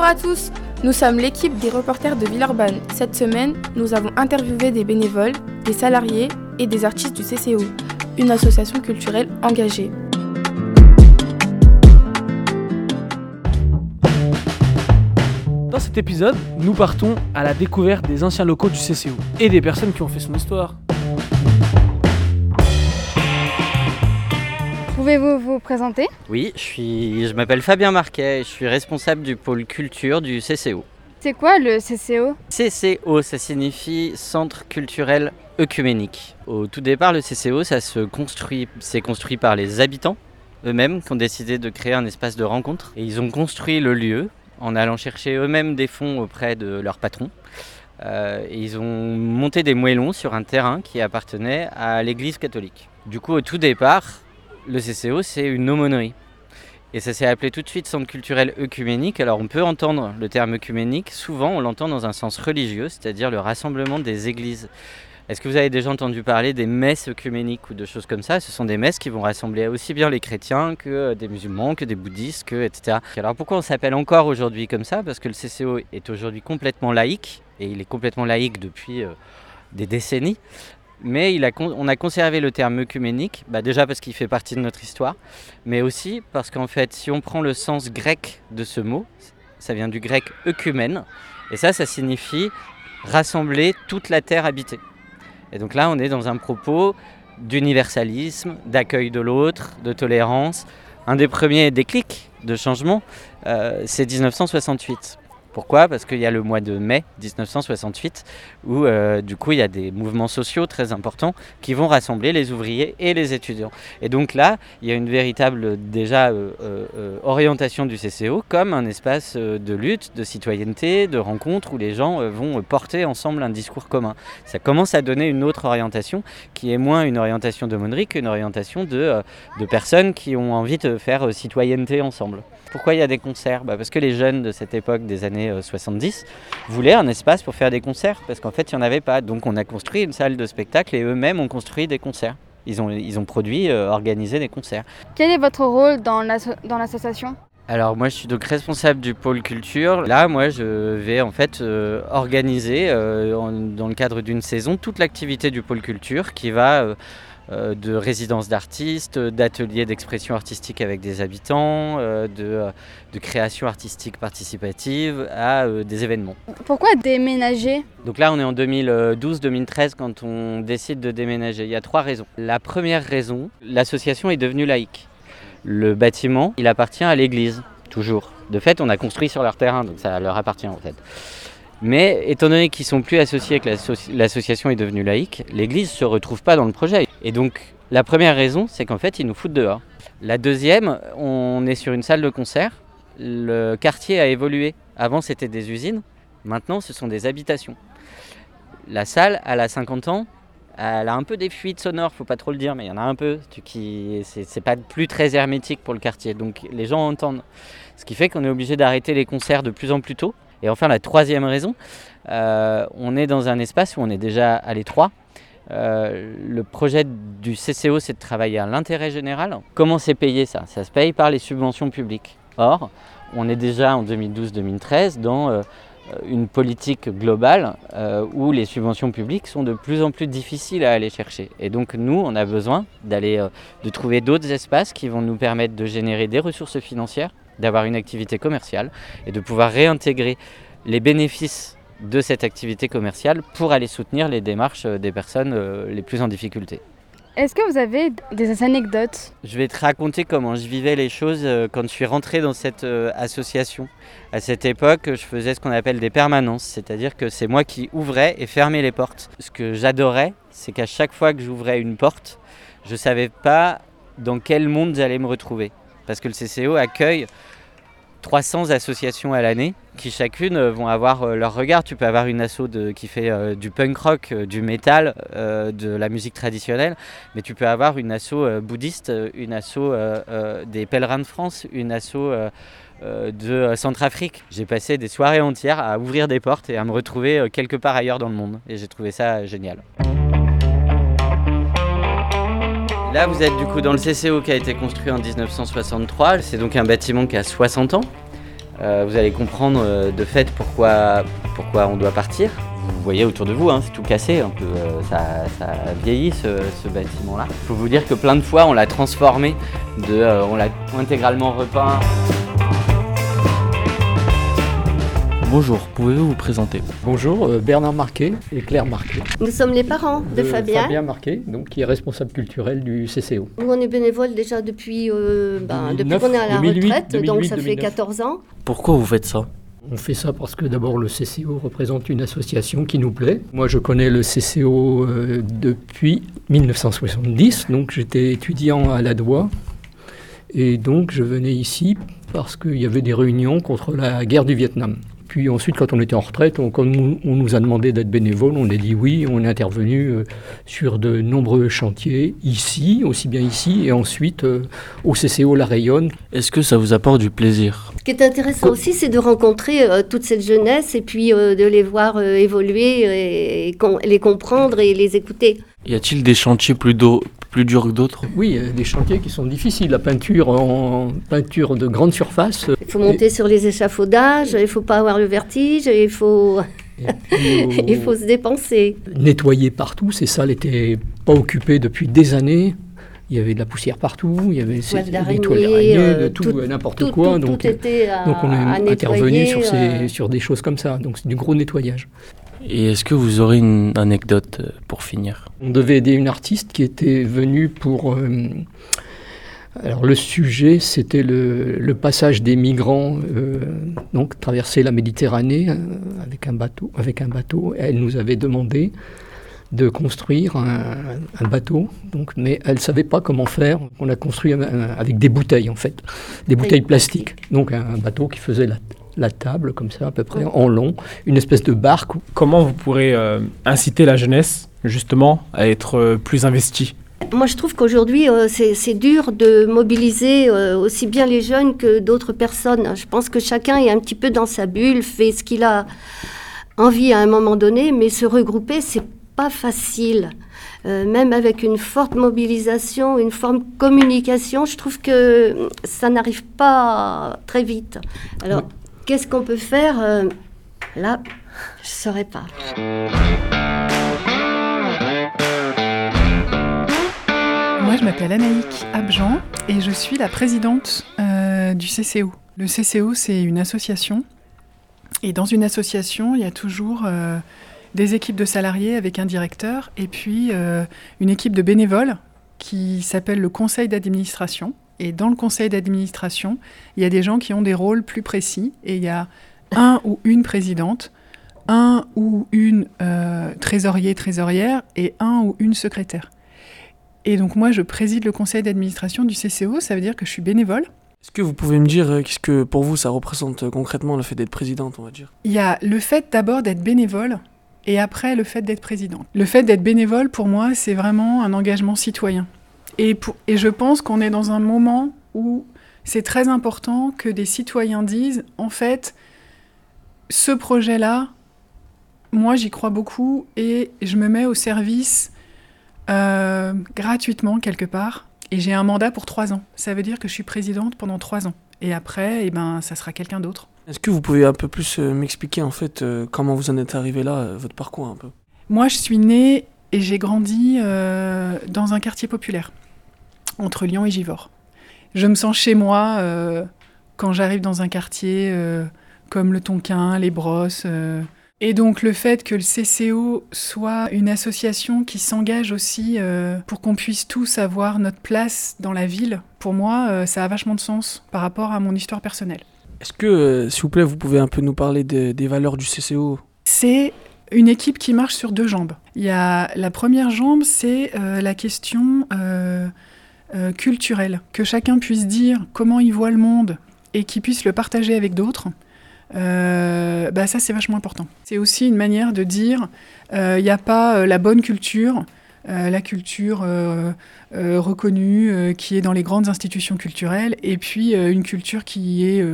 Bonjour à tous, nous sommes l'équipe des reporters de Villeurbanne. Cette semaine, nous avons interviewé des bénévoles, des salariés et des artistes du CCO, une association culturelle engagée. Dans cet épisode, nous partons à la découverte des anciens locaux du CCO et des personnes qui ont fait son histoire. Pouvez-vous vous présenter? Oui, je, suis, je m'appelle Fabien Marquet, je suis responsable du pôle culture du CCO. C'est quoi le CCO CCO, ça signifie Centre culturel œcuménique. Au tout départ, le CCO, ça se construit, c'est construit par les habitants eux-mêmes qui ont décidé de créer un espace de rencontre. Et ils ont construit le lieu en allant chercher eux-mêmes des fonds auprès de leur patron. Euh, et ils ont monté des moellons sur un terrain qui appartenait à l'église catholique. Du coup, au tout départ, le CCO, c'est une aumônerie. Et ça s'est appelé tout de suite centre culturel œcuménique. Alors on peut entendre le terme œcuménique, souvent on l'entend dans un sens religieux, c'est-à-dire le rassemblement des églises. Est-ce que vous avez déjà entendu parler des messes œcuméniques ou de choses comme ça? Ce sont des messes qui vont rassembler aussi bien les chrétiens que des musulmans, que des bouddhistes, que etc. Alors pourquoi on s'appelle encore aujourd'hui comme ça? Parce que le CCO est aujourd'hui complètement laïque, et il est complètement laïque depuis euh, des décennies mais on a conservé le terme œcuménique, bah déjà parce qu'il fait partie de notre histoire, mais aussi parce qu'en fait, si on prend le sens grec de ce mot, ça vient du grec œcumène, et ça, ça signifie rassembler toute la terre habitée. Et donc là, on est dans un propos d'universalisme, d'accueil de l'autre, de tolérance. Un des premiers déclics de changement, euh, c'est 1968. Pourquoi? Parce qu'il y a le mois de mai 1968 où euh, du coup il y a des mouvements sociaux très importants qui vont rassembler les ouvriers et les étudiants. Et donc là, il y a une véritable déjà euh, euh, orientation du CCO comme un espace de lutte, de citoyenneté, de rencontre où les gens vont porter ensemble un discours commun. Ça commence à donner une autre orientation qui est moins une orientation de qu'une orientation de, de personnes qui ont envie de faire citoyenneté ensemble. Pourquoi il y a des concerts? Bah Parce que les jeunes de cette époque des années 70 euh, voulaient un espace pour faire des concerts, parce qu'en fait il n'y en avait pas. Donc on a construit une salle de spectacle et eux-mêmes ont construit des concerts. Ils ont, ils ont produit, euh, organisé des concerts. Quel est votre rôle dans l'association? Alors moi je suis donc responsable du pôle culture. Là moi je vais en fait euh, organiser dans le cadre d'une saison toute l'activité du pôle culture qui va euh, de résidences d'artistes, d'ateliers d'expression artistique avec des habitants, euh, euh, de, création artistique participative à des événements. Pourquoi déménager? Donc là on est en 2012-2013 quand on décide de déménager. Il y a trois raisons. La première raison, l'association est devenue laïque. Le bâtiment, il appartient à l'église, toujours. De fait, on a construit sur leur terrain, donc ça leur appartient en fait. Mais étant donné qu'ils sont plus associés, que l'association est devenue laïque, l'Église ne se retrouve pas dans le projet. Et donc la première raison, c'est qu'en fait, ils nous foutent dehors. La deuxième, on est sur une salle de concert. Le quartier a évolué. Avant, c'était des usines. Maintenant, ce sont des habitations. La salle, elle a 50 ans. Elle a un peu des fuites sonores, faut pas trop le dire, mais il y en a un peu. Qui, c'est pas plus très hermétique pour le quartier. Donc les gens entendent. Ce qui fait qu'on est obligé d'arrêter les concerts de plus en plus tôt et enfin, la troisième raison, euh, on est dans un espace où on est déjà à l'étroit. Euh, le projet du CCO, c'est de travailler à l'intérêt général. Comment c'est payé ça? Ça se paye par les subventions publiques. Or, on est déjà en 2012-2013 dans euh, une politique globale où les subventions publiques sont de plus en plus difficiles à aller chercher. Et donc nous, on a besoin d'aller, de trouver d'autres espaces qui vont nous permettre de générer des ressources financières d'avoir une activité commerciale et de pouvoir réintégrer les bénéfices de cette activité commerciale pour aller soutenir les démarches euh, des personnes euh, les plus en difficulté. Est-ce que vous avez des anecdotes? Je vais te raconter comment je vivais les choses euh, quand je suis rentré dans cette association. À cette époque, je faisais ce qu'on appelle des permanences, c'est-à-dire que c'est moi qui ouvrais et fermais les portes. Ce que j'adorais, c'est qu'à chaque fois que j'ouvrais une porte, je ne savais pas dans quel monde j'allais me retrouver parce que le CCO accueille 300 associations à l'année qui chacune euh, vont avoir euh, leur regard. Tu peux avoir une asso qui fait euh, du punk rock, du métal, de la musique traditionnelle, mais tu peux avoir une asso bouddhiste, une asso des pèlerins de France, une asso de Centrafrique. J'ai passé des soirées entières à ouvrir des portes et à me retrouver quelque part ailleurs dans le monde et j'ai trouvé ça génial. Là, vous êtes du coup dans le CCO qui a été construit en 1963. C'est donc un bâtiment qui a 60 ans. Euh, vous allez comprendre euh, de fait pourquoi, on doit partir. Vous voyez autour de vous, hein, c'est tout cassé, euh, ça, vieillit ce, bâtiment-là. Il faut vous dire que plein de fois on l'a transformé, on l'a intégralement repeint. Bonjour, pouvez-vous vous présenter Bonjour, euh, Bernard Marquet et Claire Marquet. Nous sommes les parents de, Fabien. Fabien Marquet, donc, qui est responsable culturel du CCO. Nous, on est bénévole déjà depuis, euh, ben, depuis 2009, qu'on est à la 2008, retraite, donc ça 2008, fait 2009. 14 ans. Pourquoi vous faites ça On fait ça parce que d'abord le CCO représente une association qui nous plaît. Moi je connais le CCO euh, depuis 1970, donc j'étais étudiant à la DOI. Et donc je venais ici parce qu'il y avait des réunions contre la guerre du Vietnam. Puis ensuite, quand on était en retraite, on, comme nous- on nous a demandé d'être bénévole, on a dit oui. On est intervenu euh, sur de nombreux chantiers, ici, aussi bien ici, et ensuite euh, au CCO La Rayonne. Est-ce que ça vous apporte du plaisir? Ce qui est intéressant aussi, c'est de rencontrer euh, toute cette jeunesse et puis euh, de les voir euh, évoluer et, et com- les comprendre et les écouter. Y a-t-il des chantiers plus, do- plus durs que d'autres Oui, euh, des chantiers qui sont difficiles. La peinture en peinture de grande surface. euh, Il faut monter sur les échafaudages, il ne faut pas avoir le vertige, il faut, puis, au- il faut se dépenser. nettoyer partout. Ces salles n'étaient pas occupées depuis des années. Il y avait de la poussière partout, il y avait des toiles d'araignée, euh, de tout, tout- euh, n'importe quoi. tout- donc, tout était à, donc on est intervenu nettoyer, sur, ces- euh, sur des choses comme ça. Donc c'est du gros nettoyage. Et est-ce que vous aurez une anecdote euh, pour finir? On devait aider une artiste qui était venue pour. euh, alors le sujet, c'était le, le passage des migrants, euh, donc traverser la Méditerranée avec un bateau. Avec un bateau. Elle nous avait demandé de construire un, un bateau, donc, mais elle ne savait pas comment faire. On a construit un- un- avec des bouteilles en fait, des bouteilles plastiques. Donc un bateau qui faisait la, la table comme ça à peu près en long, une espèce de barque Comment vous pourrez euh, inciter la jeunesse justement à être euh, plus investie? Moi, je trouve qu'aujourd'hui, euh, c'est dur de mobiliser euh, aussi bien les jeunes que d'autres personnes. Je pense que chacun est un petit peu dans sa bulle, fait ce qu'il a envie à un moment donné, mais se regrouper, c'est pas facile. Euh, même avec une forte mobilisation, une forte communication, je trouve que ça n'arrive pas très vite. Alors, qu'est-ce qu'on peut faire Euh, Là, je ne saurais pas. Moi, je m'appelle Anaïk Abjan et je suis la présidente euh, du CCO. Le CCO, c'est une association. Et dans une association, il y a toujours euh, des équipes de salariés avec un directeur et puis une équipe de bénévoles qui s'appelle le conseil d'administration. Et dans le conseil d'administration, il y a des gens qui ont des rôles plus précis et il y a un ou une présidente, un ou une euh, trésorier, trésorière et un ou une secrétaire. Et donc moi, je préside le conseil d'administration du CCO, ça veut dire que je suis bénévole. Est-ce que vous pouvez me dire euh, qu'est-ce que pour vous ça représente euh, concrètement le fait d'être présidente, on va dire? Il y a le fait d'abord d'être bénévole et après le fait d'être présidente. Le fait d'être bénévole, pour moi, c'est vraiment un engagement citoyen. Et, pour- et je pense qu'on est dans un moment où c'est très important que des citoyens disent, en fait, ce projet-là, moi j'y crois beaucoup et je me mets au service euh, gratuitement quelque part. Et j'ai un mandat pour trois ans. Ça veut dire que je suis présidente pendant trois ans. Et après, eh ben, ça sera quelqu'un d'autre. Est-ce que vous pouvez un peu plus euh, m'expliquer en fait euh, comment vous en êtes arrivé là, votre parcours un peu? Moi, je suis née et j'ai grandi euh, dans un quartier populaire, entre Lyon et Givors. Je me sens chez moi euh, quand j'arrive dans un quartier euh, comme le Tonkin, les Brosses. Et donc le fait que le CCO soit une association qui s'engage aussi pour qu'on puisse tous avoir notre place dans la ville, pour moi, ça a vachement de sens par rapport à mon histoire personnelle. Est-ce que, s'il vous plaît, vous pouvez un peu nous parler des- des valeurs du CCO C'est une équipe qui marche sur deux jambes. Il y a la première jambe, c'est euh, la question euh, euh, culturelle, que chacun puisse dire comment il voit le monde et qu'il puisse le partager avec d'autres. Bah ça, c'est vachement important. C'est aussi une manière de dire il n'y a pas la bonne culture, la culture reconnue qui est dans les grandes institutions culturelles, et puis une culture qui est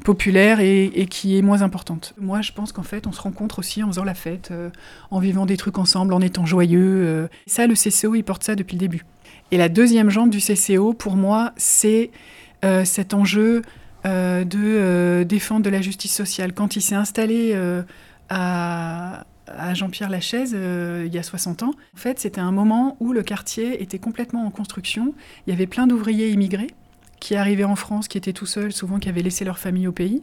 populaire et, qui est moins importante. Moi, je pense qu'en fait, on se rencontre aussi en faisant la fête, euh, en vivant des trucs ensemble, en étant joyeux. euh. Ça, le CCO, il porte ça depuis le début. Et la deuxième jambe du CCO, pour moi, c'est euh, cet enjeu euh, de défendre de la justice sociale. Quand il s'est installé à, Jean-Pierre Lachaise il y a 60 ans, en fait, c'était un moment où le quartier était complètement en construction. Il y avait plein d'ouvriers immigrés qui arrivaient en France, qui étaient tout seuls, souvent qui avaient laissé leur famille au pays.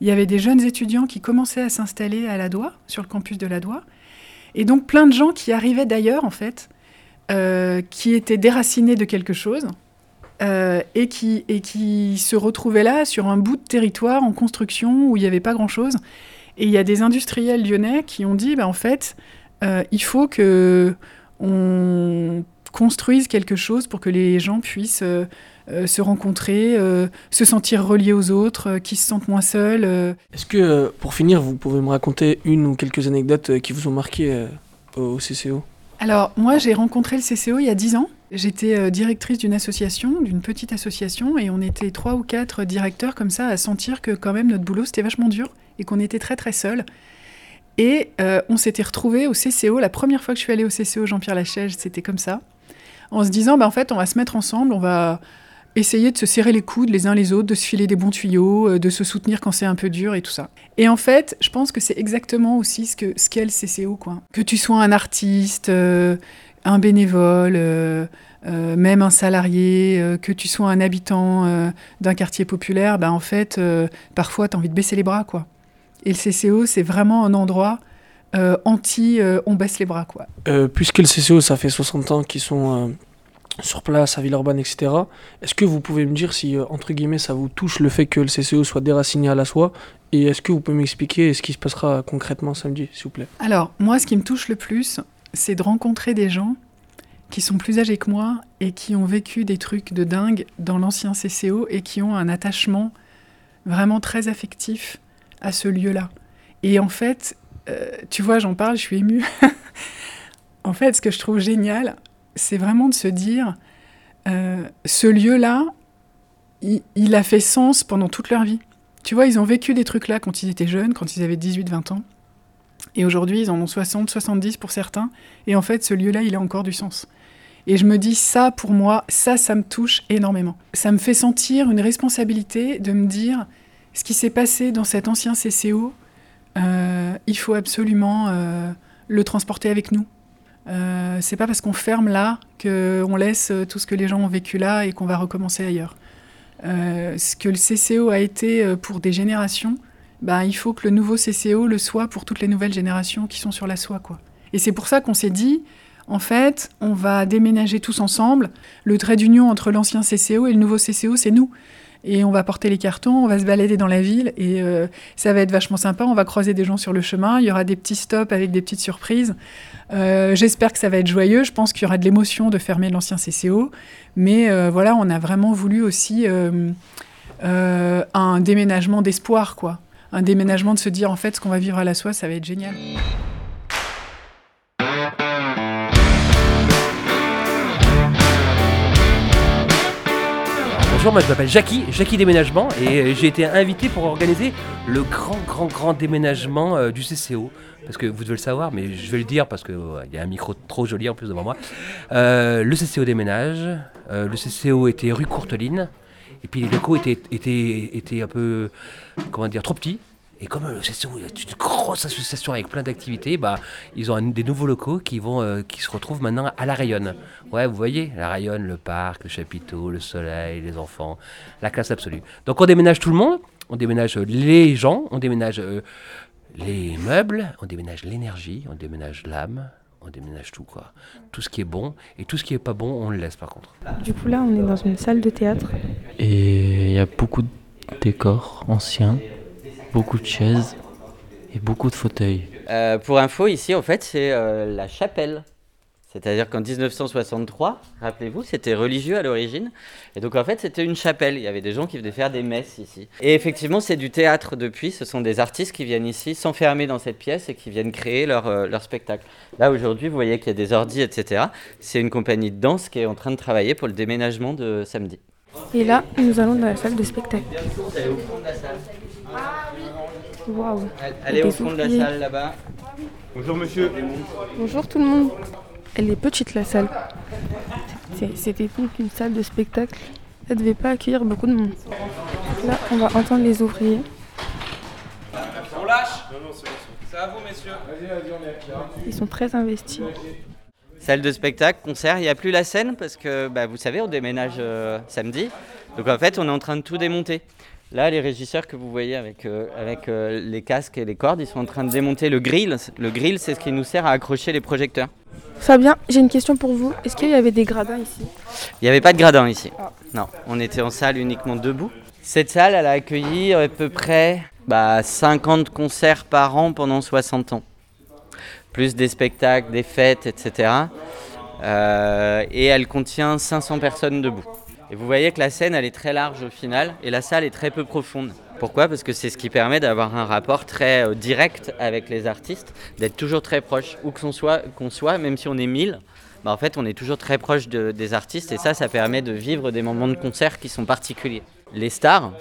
Il y avait des jeunes étudiants qui commençaient à s'installer à Ladois, sur le campus de Ladois. Et donc plein de gens qui arrivaient d'ailleurs, en fait, euh, qui étaient déracinés de quelque chose euh, et, qui, et qui se retrouvaient là sur un bout de territoire en construction où il n'y avait pas grand-chose. Et il y a des industriels lyonnais qui ont dit, bah, en fait, euh, il faut que on construise quelque chose pour que les gens puissent euh, se rencontrer, euh, se sentir reliés aux autres, euh, qu'ils se sentent moins seuls. Est-ce que, pour finir, vous pouvez me raconter une ou quelques anecdotes qui vous ont marqué au CCO Alors, moi, j'ai rencontré le CCO il y a 10 ans. J'étais directrice d'une association, d'une petite association, et on était trois ou quatre directeurs comme ça à sentir que quand même notre boulot c'était vachement dur et qu'on était très très seuls. Et euh, on s'était retrouvés au CCO. La première fois que je suis allée au CCO Jean-Pierre Lachège, c'était comme ça, en se disant, bah, en fait, on va se mettre ensemble, on va essayer de se serrer les coudes les uns les autres, de se filer des bons tuyaux, euh, de se soutenir quand c'est un peu dur et tout ça. Et en fait, je pense que c'est exactement aussi ce que ce qu'est le CCO, quoi. Que tu sois un artiste, euh, un bénévole, euh, même un salarié, que tu sois un habitant d'un quartier populaire, bah en fait, parfois, tu as envie de baisser les bras, quoi. Et le CCO, c'est vraiment un endroit anti on baisse les bras, quoi. Puisque le CCO, ça fait 60 ans qu'ils sont sur place à Villeurbanne, etc., est-ce que vous pouvez me dire si, euh, entre guillemets, ça vous touche le fait que le CCO soit déraciné à la soie? Et est-ce que vous pouvez m'expliquer ce qui se passera concrètement samedi, s'il vous plaît? Alors, moi, ce qui me touche le plus, c'est de rencontrer des gens qui sont plus âgés que moi et qui ont vécu des trucs de dingue dans l'ancien CCO et qui ont un attachement vraiment très affectif à ce lieu-là. Et en fait, euh, tu vois, j'en parle, je suis émue. en fait, ce que je trouve génial, c'est vraiment de se dire, euh, ce lieu-là, il, a fait sens pendant toute leur vie. Tu vois, ils ont vécu des trucs là quand ils étaient jeunes, quand ils avaient 18-20 ans. Et aujourd'hui, ils en ont 60, 70 pour certains. Et en fait, ce lieu-là, il a encore du sens. Et je me dis, ça, pour moi, ça, ça me touche énormément. Ça me fait sentir une responsabilité de me dire, ce qui s'est passé dans cet ancien CCO, euh, il faut absolument euh, le transporter avec nous. Euh, c'est pas parce qu'on ferme là qu'on laisse euh, tout ce que les gens ont vécu là et qu'on va recommencer ailleurs. Euh, ce que le CCO a été pour des générations, bah, il faut que le nouveau CCO le soit pour toutes les nouvelles générations qui sont sur la soie. Quoi. Et c'est pour ça qu'on s'est dit, en fait, on va déménager tous ensemble. Le trait d'union entre l'ancien CCO et le nouveau CCO, c'est nous. Et on va porter les cartons, on va se balader dans la ville et euh, ça va être vachement sympa. On va croiser des gens sur le chemin. Il y aura des petits stops avec des petites surprises. Euh, J'espère que ça va être joyeux. Je pense qu'il y aura de l'émotion de fermer l'ancien CCO. Mais euh, voilà, on a vraiment voulu aussi un déménagement d'espoir, quoi. Un déménagement de se dire en fait ce qu'on va vivre à la soie, ça va être génial. Bonjour, moi je m'appelle Jackie, Jackie Déménagement, et euh, j'ai été invité pour organiser le grand, grand, grand déménagement euh, du CCO. Parce que vous devez le savoir, mais je vais le dire parce qu'il y a un micro trop joli en plus devant moi. Euh, le CCO déménage, le CCO était rue Courteline, et puis les locaux étaient, étaient, étaient un peu, comment dire, trop petits. Et comme euh, le CCO est une grosse association avec plein d'activités, bah, ils ont un- des nouveaux locaux qui, vont, euh, qui se retrouvent maintenant à La Rayonne. Ouais, vous voyez, La Rayonne, le parc, le chapiteau, le soleil, les enfants, la classe absolue. Donc on déménage tout le monde, on déménage euh, les gens, on déménage euh, les meubles, on déménage l'énergie, on déménage l'âme, on déménage tout quoi. Tout ce qui est bon et tout ce qui est pas bon, on le laisse par contre. Du coup, là, on est dans une salle de théâtre. Et il y a beaucoup de décors anciens, beaucoup de chaises et beaucoup de fauteuils. Euh, pour info, ici, en fait, c'est euh, la chapelle. C'est-à-dire qu'en 1963, rappelez-vous, c'était religieux à l'origine. Et donc, en fait, c'était une chapelle. Il y avait des gens qui venaient faire des messes ici. Et effectivement, c'est du théâtre depuis. Ce sont des artistes qui viennent ici s'enfermer dans cette pièce et qui viennent créer leur, euh, leur spectacle. Là, aujourd'hui, vous voyez qu'il y a des ordis, etc. C'est une compagnie de danse qui est en train de travailler pour le déménagement de samedi. Et là, nous allons dans la salle de spectacle. Elle est au fond de la salle. Waouh. Elle est au fond de la salle là-bas. Bonjour monsieur. Bonjour tout le monde. Elle est petite la salle. C'était donc une salle de spectacle. Elle devait pas accueillir beaucoup de monde. là, on va entendre les ouvriers. On lâche C'est à vous, messieurs. Ils sont très investis. Salle de spectacle, concert, il n'y a plus la scène parce que bah, vous savez, on déménage euh, samedi. Donc en fait, on est en train de tout démonter. Là, les régisseurs que vous voyez avec, euh, avec euh, les casques et les cordes, ils sont en train de démonter le grill. Le grill, c'est ce qui nous sert à accrocher les projecteurs. Fabien, j'ai une question pour vous. Est-ce qu'il y avait des gradins ici? Il n'y avait pas de gradin ici. Non, on était en salle uniquement debout. Cette salle, elle a accueilli à peu près bah, 50 concerts par an pendant 60 ans. Plus des spectacles, des fêtes, etc. Euh, et elle contient 500 personnes debout. Et vous voyez que la scène, elle est très large au final, et la salle est très peu profonde. Pourquoi? Parce que c'est ce qui permet d'avoir un rapport très euh, direct avec les artistes, d'être toujours très proche, où qu'on soit, qu'on soit, même si on est 1000, bah en fait on est toujours très proche de- des artistes, et ça, ça permet de vivre des moments de concert qui sont particuliers. Les stars,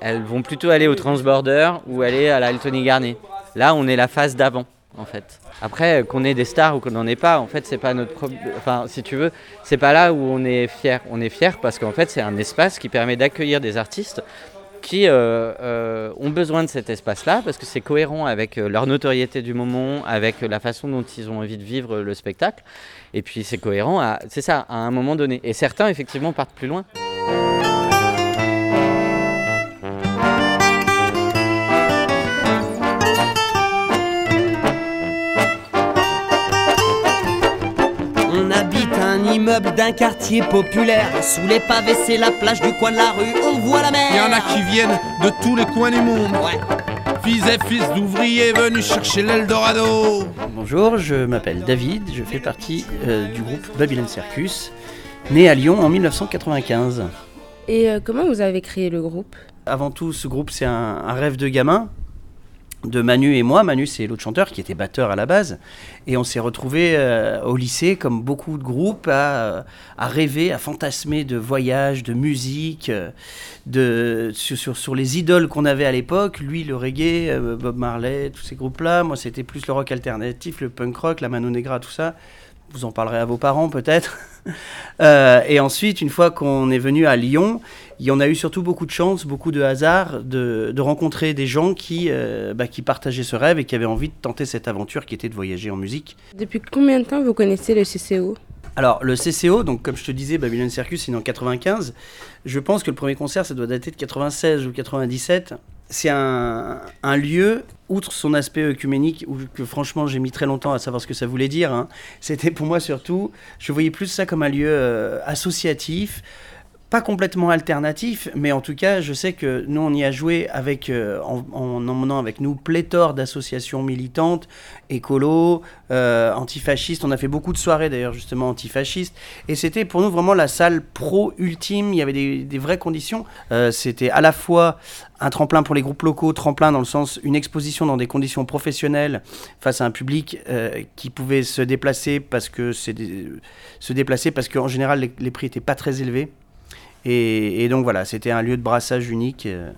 elles vont plutôt aller au Transborder ou aller à la Garnier. Là, on est la phase d'avant, en fait. Après, qu'on ait des stars ou qu'on n'en ait pas, en fait, c'est pas notre problème. Enfin, si tu veux, c'est pas là où on est fier. On est fier parce qu'en fait, c'est un espace qui permet d'accueillir des artistes qui euh, euh, ont besoin de cet espace-là parce que c'est cohérent avec euh, leur notoriété du moment, avec la façon dont ils ont envie de vivre le spectacle. Et puis c'est cohérent, c'est ça, à un moment donné. Et certains, effectivement, partent plus loin. Immeuble d'un quartier populaire. Sous les pavés, c'est la plage du coin de la rue. On voit la mer. Il y en a qui viennent de tous les coins du monde. Fils et fils d'ouvriers venus chercher l'Eldorado. Bonjour, je m'appelle David, je fais partie euh, du groupe Babylon Circus, né à Lyon en 1995. Et euh, comment vous avez créé le groupe? Avant tout, ce groupe, c'est un, un rêve de gamin de Manu et moi. Manu, c'est l'autre chanteur qui était batteur à la base. Et on s'est retrouvés euh, au lycée, comme beaucoup de groupes, à, euh, à rêver, à fantasmer de voyages, de musique, euh, de, sur, sur, les idoles qu'on avait à l'époque. Lui, le reggae, Bob Marley, tous ces groupes-là. Moi, c'était plus le rock alternatif, le punk rock, la Mano Negra, tout ça. Vous en parlerez à vos parents peut-être. Euh, et ensuite, une fois qu'on est venu à Lyon, il y en a eu surtout beaucoup de chance, beaucoup de hasard de, de rencontrer des gens qui, euh, bah, qui partageaient ce rêve et qui avaient envie de tenter cette aventure qui était de voyager en musique. Depuis combien de temps vous connaissez le CCO Alors, le CCO, donc comme je te disais, Babylon Circus, c'est en 95. Je pense que le premier concert, ça doit dater de 96 ou 97. C'est un, lieu, outre son aspect œcuménique, où, que franchement j'ai mis très longtemps à savoir ce que ça voulait dire, hein, c'était pour moi surtout, je voyais plus ça comme un lieu euh, associatif, pas complètement alternatif, mais en tout cas, je sais que nous, on y a joué avec, euh, en, en emmenant avec nous pléthore d'associations militantes, écolo, euh, antifascistes. On a fait beaucoup de soirées d'ailleurs, justement, antifascistes. Et c'était pour nous vraiment la salle pro ultime. Il y avait des, vraies conditions. Euh, c'était à la fois un tremplin pour les groupes locaux, tremplin dans le sens une exposition dans des conditions professionnelles face à un public qui pouvait se déplacer parce que c'est se déplacer parce qu'en général les, les prix étaient pas très élevés. Et, et donc voilà, c'était un lieu de brassage unique euh,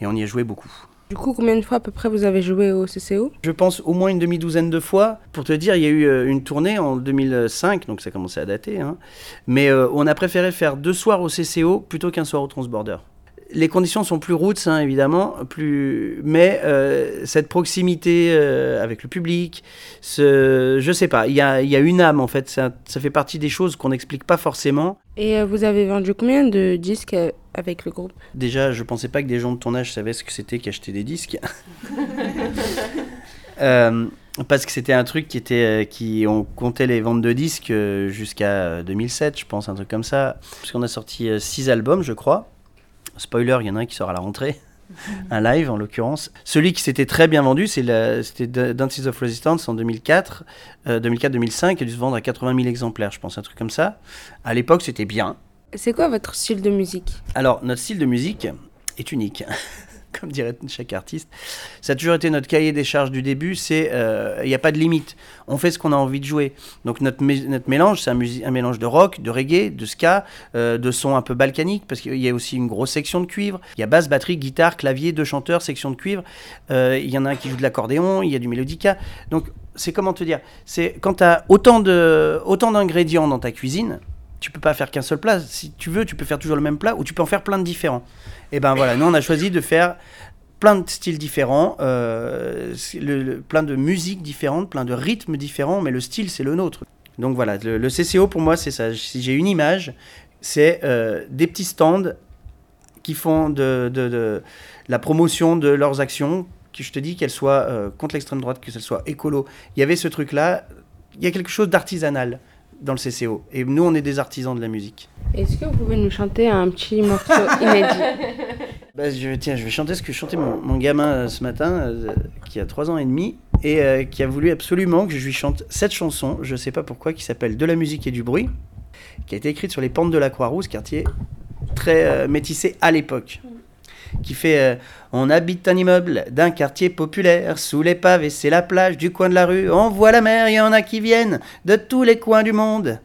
et on y a joué beaucoup. Du coup, combien de fois à peu près vous avez joué au CCO Je pense au moins une demi-douzaine de fois. Pour te dire, il y a eu euh, une tournée en 2005, donc ça commençait à dater. hein. Mais euh, on a préféré faire deux soirs au CCO plutôt qu'un soir au Transborder. Les conditions sont plus roots, hein, évidemment, plus... mais euh, cette proximité euh, avec le public, ce... je sais pas, il y a, il y a une âme en fait, ça, ça fait partie des choses qu'on n'explique pas forcément. Et euh, vous avez vendu combien de disques avec le groupe? Déjà, je pensais pas que des gens de ton âge savaient ce que c'était qu'acheter des disques. Euh, parce que c'était un truc qui était qui on comptait les ventes de disques jusqu'à euh, 2007 je pense un truc comme ça parce qu'on a sorti six albums je crois spoiler il y en a un qui sort à la rentrée. Un live en l'occurrence. Celui qui s'était très bien vendu c'était Dances of Resistance en 2004 euh, 2004-2005 qui a dû se vendre à 80 000 exemplaires je pense un truc comme ça. À l'époque c'était bien. C'est quoi votre style de musique? Alors, notre style de musique est unique, comme dirait chaque artiste. Ça a toujours été notre cahier des charges du début, c'est euh, il n'y a pas de limite. On fait ce qu'on a envie de jouer. Donc notre, notre mélange, c'est un, mélange de rock, de reggae, de ska, euh, de sons un peu balkaniques, parce qu'il y a aussi une grosse section de cuivre. Il y a basse, batterie, guitare, clavier, deux chanteurs, section de cuivre. Euh, Il y en a un qui joue de l'accordéon, il y a du mélodica. Donc c'est comment te dire C'est quand tu as autant d'ingrédients dans ta cuisine, tu peux pas faire qu'un seul plat. Si tu veux, tu peux faire toujours le même plat ou tu peux en faire plein de différents. Et ben voilà, nous on a choisi de faire plein de styles différents, euh, le- le- plein de musiques différentes, plein de rythmes différents, mais le style c'est le nôtre. Donc voilà, le, CCO pour moi c'est ça. Si j'ai une image, c'est euh, des petits stands qui font de, la promotion de leurs actions, que je te dis qu'elles soient euh, contre l'extrême droite, que ce soit écolo. Il y avait ce truc-là, il y a quelque chose d'artisanal dans le CCO. Et nous, on est des artisans de la musique. Est-ce que vous pouvez nous chanter un petit morceau inédit Bah, je, tiens, je vais chanter ce que chantait mon, mon gamin euh, ce matin, euh, qui a 3 ans et demi, et euh, qui a voulu absolument que je lui chante cette chanson, je sais pas pourquoi, qui s'appelle De la musique et du bruit, qui a été écrite sur les pentes de la Croix-Rousse, quartier très euh, métissé à l'époque. Qui fait euh, On habite un immeuble d'un quartier populaire, sous les pavés, c'est la plage du coin de la rue. On voit la mer, il y en a qui viennent de tous les coins du monde.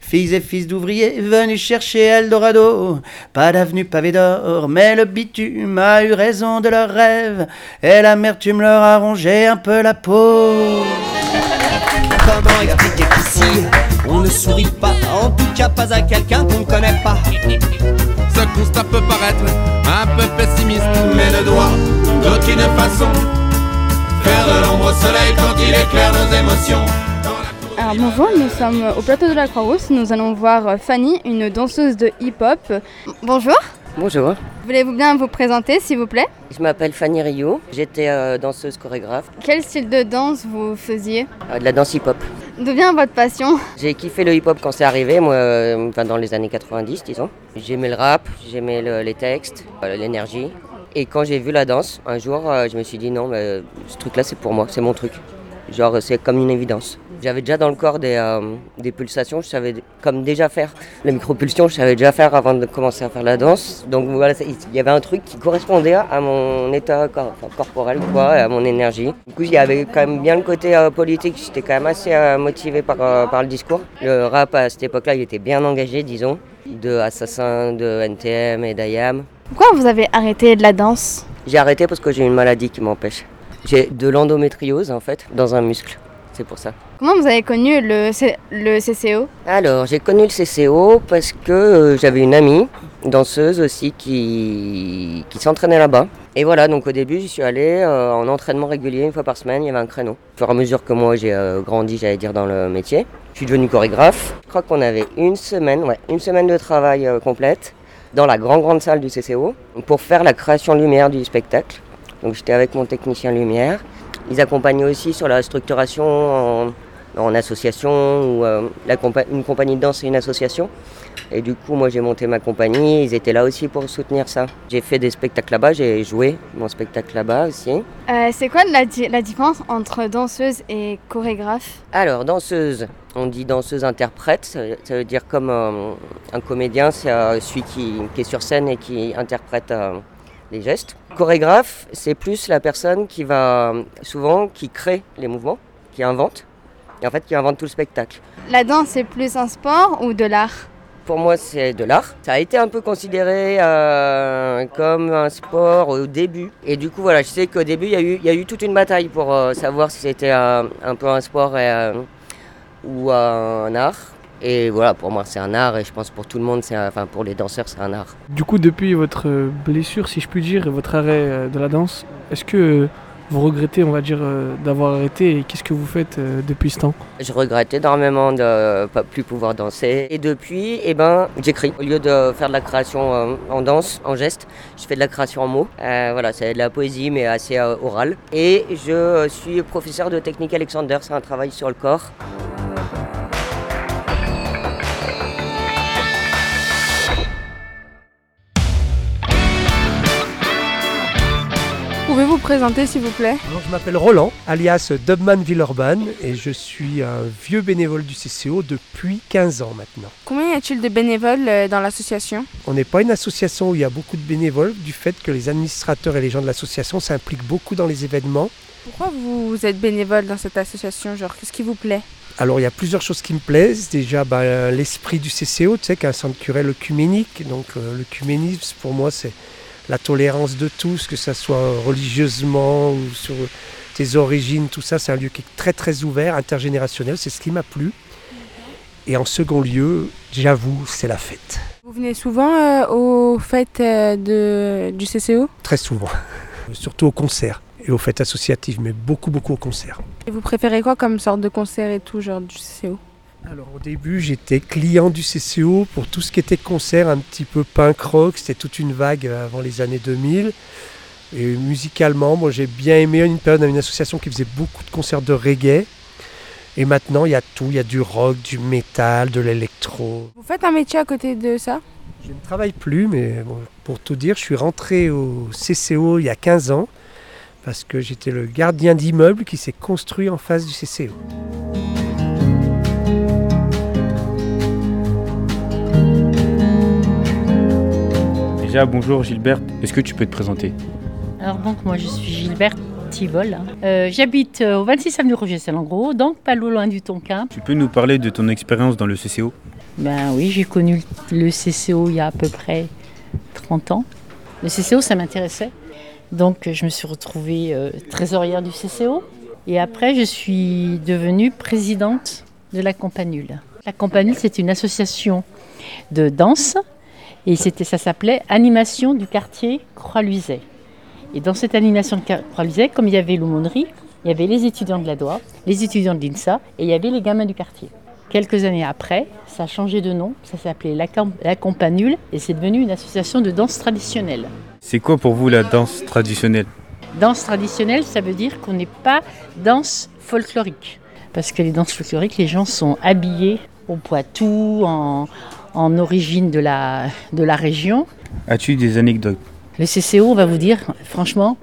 Filles et fils d'ouvriers venus chercher Eldorado. Pas d'avenue pavée d'or, mais le bitume a eu raison de leurs rêves. Et l'amertume leur a rongé un peu la peau. Comment expliquer qu'ici on ne sourit pas, en tout cas pas à quelqu'un qu'on ne connaît pas. Ce constat peut paraître un peu pessimiste, mais ne doit d'aucune façon faire de l'ombre au soleil quand il éclaire nos émotions. Alors bonjour, nous sommes au plateau de la Croix-Rousse. Nous allons voir Fanny, une danseuse de hip-hop. Bonjour, Bonjour, voulez-vous bien vous présenter s'il vous plaît? Je m'appelle Fanny Rio, j'étais euh, danseuse chorégraphe, Quel style de danse vous faisiez? Euh, de la danse hip-hop. D'où vient votre passion? J'ai kiffé le hip-hop quand c'est arrivé, moi, euh, enfin, dans les années 90, disons. J'aimais le rap, j'aimais le- les textes, l'énergie. Et quand j'ai vu la danse, un jour, je me suis dit non, mais, ce truc-là, c'est pour moi, c'est mon truc. Genre, c'est comme une évidence. J'avais déjà dans le corps des, euh, des pulsations, je savais comme déjà faire. La micropulsion, je savais déjà faire avant de commencer à faire la danse. Donc voilà, il y avait un truc qui correspondait à mon état cor- enfin, corporel, quoi, et à mon énergie. Du coup, il y avait quand même bien le côté euh, politique, j'étais quand même assez euh, motivé par, par le discours. Le rap à cette époque-là, il était bien engagé, disons, de Assassin, de NTM et d'IAM. Pourquoi vous avez arrêté de la danse? J'ai arrêté parce que j'ai une maladie qui m'empêche. J'ai de l'endométriose en fait dans un muscle. C'est pour ça. Comment vous avez connu le, C- le CCO Alors, j'ai connu le CCO parce que euh, j'avais une amie, danseuse aussi, qui, qui s'entraînait là-bas. Et voilà, donc au début, j'y suis allé euh, en entraînement régulier, une fois par semaine, il y avait un créneau. Au fur et à mesure que moi j'ai euh, grandi, j'allais dire, dans le métier, je suis devenu chorégraphe. Je crois qu'on avait une semaine, ouais, une semaine de travail complète dans la grande grande salle du CCO pour faire la création lumière du spectacle. Donc j'étais avec mon technicien lumière. Ils accompagnaient aussi sur la structuration en, en association ou euh, la compa- une compagnie de danse et une association. Et du coup, moi j'ai monté ma compagnie, ils étaient là aussi pour soutenir ça. J'ai fait des spectacles là-bas, j'ai joué mon spectacle là-bas aussi. Euh, C'est quoi la, di- la différence entre danseuse et chorégraphe? Alors, danseuse, on dit danseuse-interprète, ça, veut- ça veut dire comme euh, un comédien, c'est celui qui, qui est sur scène et qui interprète les gestes. Chorégraphe, c'est plus la personne qui va, souvent, qui crée les mouvements, qui invente, et en fait qui invente tout le spectacle. La danse c'est plus un sport ou de l'art? Pour moi, c'est de l'art. Ça a été un peu considéré euh, comme un sport au début. Et du coup, voilà, je sais qu'au début, il y, a eu- il y a eu toute une bataille pour euh, savoir si c'était euh, un peu un sport et, ou un art. Et voilà, pour moi, c'est un art. Et je pense pour tout le monde, c'est enfin pour les danseurs, c'est un art. Du coup, depuis votre blessure, si je puis dire, et votre arrêt euh, de la danse, est-ce que vous regrettez, on va dire, euh, d'avoir arrêté et qu'est-ce que vous faites euh, depuis ce temps? Je regrette énormément de ne pas plus pouvoir danser. Et depuis, eh ben, j'écris. Au lieu de faire de la création en danse, en geste, je fais de la création en mots. Euh, voilà, c'est de la poésie, mais assez orale. Et je suis professeur de technique Alexander. C'est un travail sur le corps. Pouvez-vous présenter s'il vous plaît Alors, je m'appelle Roland, alias Dubman Villeurbanne, et je suis un vieux bénévole du CCO depuis 15 ans maintenant. Combien y a-t-il de bénévoles euh, dans l'association On n'est pas une association où il y a beaucoup de bénévoles, du fait que les administrateurs et les gens de l'association s'impliquent beaucoup dans les événements. Pourquoi vous êtes bénévole dans cette association Genre, qu'est-ce qui vous plaît Alors il y a plusieurs choses qui me plaisent. Déjà ben, l'esprit du CCO, tu sais, qu'un centre culturel œcuménique. Donc euh, l'œcuménisme pour moi c'est la tolérance de tous, que ce soit religieusement ou sur tes origines, tout ça. C'est un lieu qui est très très ouvert, intergénérationnel. C'est ce qui m'a plu. Et en second lieu, j'avoue, c'est la fête. Vous venez souvent euh, aux fêtes euh, de, du CCO Très souvent. Surtout aux concerts et aux fêtes associatives, mais beaucoup, beaucoup aux concerts. Et vous préférez quoi comme sorte de concert et tout, genre du CCO Alors au début, j'étais client du CCO pour tout ce qui était concert, un petit peu punk rock. C'était toute une vague avant les années 2000. Et musicalement, moi j'ai bien aimé une période dans une association qui faisait beaucoup de concerts de reggae. Et maintenant, il y a tout. Il y a du rock, du métal, de l'électro. Vous faites un métier à côté de ça? Je ne travaille plus, mais bon, pour tout dire, je suis rentré au CCO il y a 15 ans parce que j'étais le gardien d'immeuble qui s'est construit en face du CCO. Déjà, bonjour Gilbert, est-ce que tu peux te présenter? Alors donc moi je suis Gilbert Tivol. Euh, J'habite euh, au 26 avenue Roger Salengro, donc pas loin du Tonkin. Tu peux nous parler de ton expérience dans le CCO Ben oui, j'ai connu le CCO il y a à peu près 30 ans. Le CCO ça m'intéressait. Donc je me suis retrouvée euh, trésorière du CCO. Et après je suis devenue présidente de la Campanule. La Campanule c'est une association de danse et c'était, ça s'appelait Animation du quartier Croix-Luiset. Et dans cette animation de Croix-Luiset, comme il y avait l'aumônerie, il y avait les étudiants de la DOA, les étudiants de l'INSA et il y avait les gamins du quartier. Quelques années après, ça a changé de nom, ça s'appelait la, la Campanule et c'est devenu une association de danse traditionnelle. C'est quoi pour vous la danse traditionnelle? Danse traditionnelle, ça veut dire qu'on n'est pas danse folklorique. Parce que les danses folkloriques, les gens sont habillés au Poitou, en, en origine de la, de la région. As-tu des anecdotes? Le CCO, on va vous dire, franchement,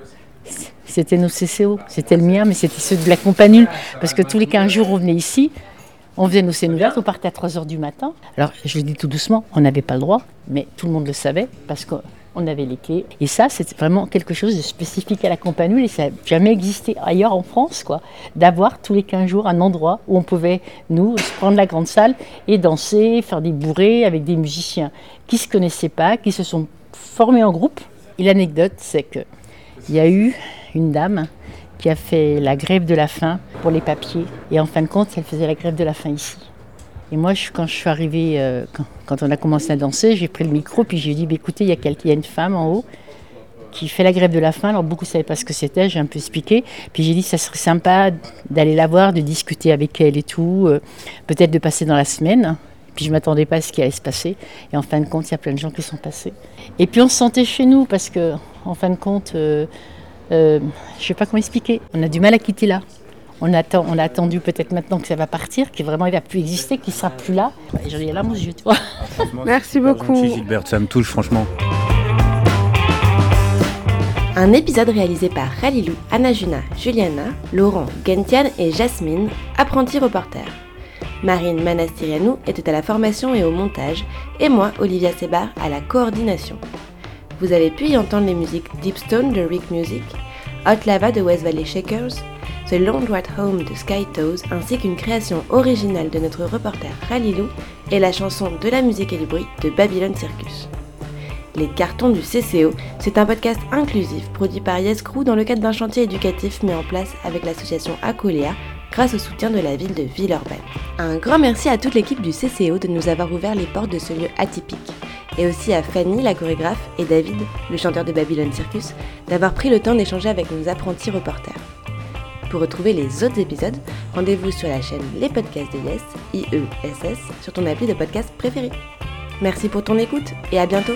c'était nos CCO. C'était le mien, mais c'était ceux de la Campanule. Parce que tous les 15 jours, on venait ici, on faisait nos scènes ouvertes, on partait à 3 h du matin. Alors, je le dis tout doucement, on n'avait pas le droit, mais tout le monde le savait, parce qu'on avait les clés. Et ça, c'est vraiment quelque chose de spécifique à la Campanule, et ça n'a jamais existé ailleurs en France, quoi. D'avoir tous les 15 jours un endroit où on pouvait, nous, se prendre la grande salle et danser, faire des bourrées avec des musiciens qui ne se connaissaient pas, qui se sont formés en groupe. Et l'anecdote, c'est qu'il y a eu une dame qui a fait la grève de la faim pour les papiers. Et en fin de compte, elle faisait la grève de la faim ici. Et moi, quand je suis arrivée, euh, quand, on a commencé à danser, j'ai pris le micro, puis j'ai dit, Bah, écoutez, il y, a une femme en haut qui fait la grève de la faim. Alors beaucoup ne savaient pas ce que c'était, j'ai un peu expliqué. Puis j'ai dit, ça serait sympa d'aller la voir, de discuter avec elle et tout, euh, peut-être de passer dans la semaine. Puis je ne m'attendais pas à ce qui allait se passer. Et en fin de compte, il y a plein de gens qui sont passés. Et puis on se sentait chez nous parce que, en fin de compte, euh, je ne sais pas comment expliquer. On a du mal à quitter là. On, attend, on a attendu peut-être maintenant que ça va partir, qu'il vraiment il va plus exister, qu'il sera plus là. J'en ai là mon yeux, tu vois. Merci beaucoup. Gentil, Gilbert, ça me touche franchement. Un épisode réalisé par Ralilou, Anajuna, Juliana, Laurent, Gentiane et Jasmine, apprentis reporters. Marine Manastirianou était à la formation et au montage, et moi, Olivia Sebar, à la coordination. Vous avez pu y entendre les musiques Deep Stone de Rick Music, Hot Lava de West Valley Shakers, The Long Ride Home de Sky Toes, ainsi qu'une création originale de notre reporter Ralilou et la chanson De la musique et du bruit de Babylon Circus. Les cartons du CCO, c'est un podcast inclusif produit par Yes Crew dans le cadre d'un chantier éducatif mis en place avec l'association Acoléa grâce au soutien de la ville de Villeurbanne. Un grand merci à toute l'équipe du CCO de nous avoir ouvert les portes de ce lieu atypique. Et aussi à Fanny, la chorégraphe, et David, le chanteur de Babylon Circus, d'avoir pris le temps d'échanger avec nos apprentis reporters. Pour retrouver les autres épisodes, rendez-vous sur la chaîne Les Podcasts de Yes, IESS, sur ton appli de podcast préféré. Merci pour ton écoute et à bientôt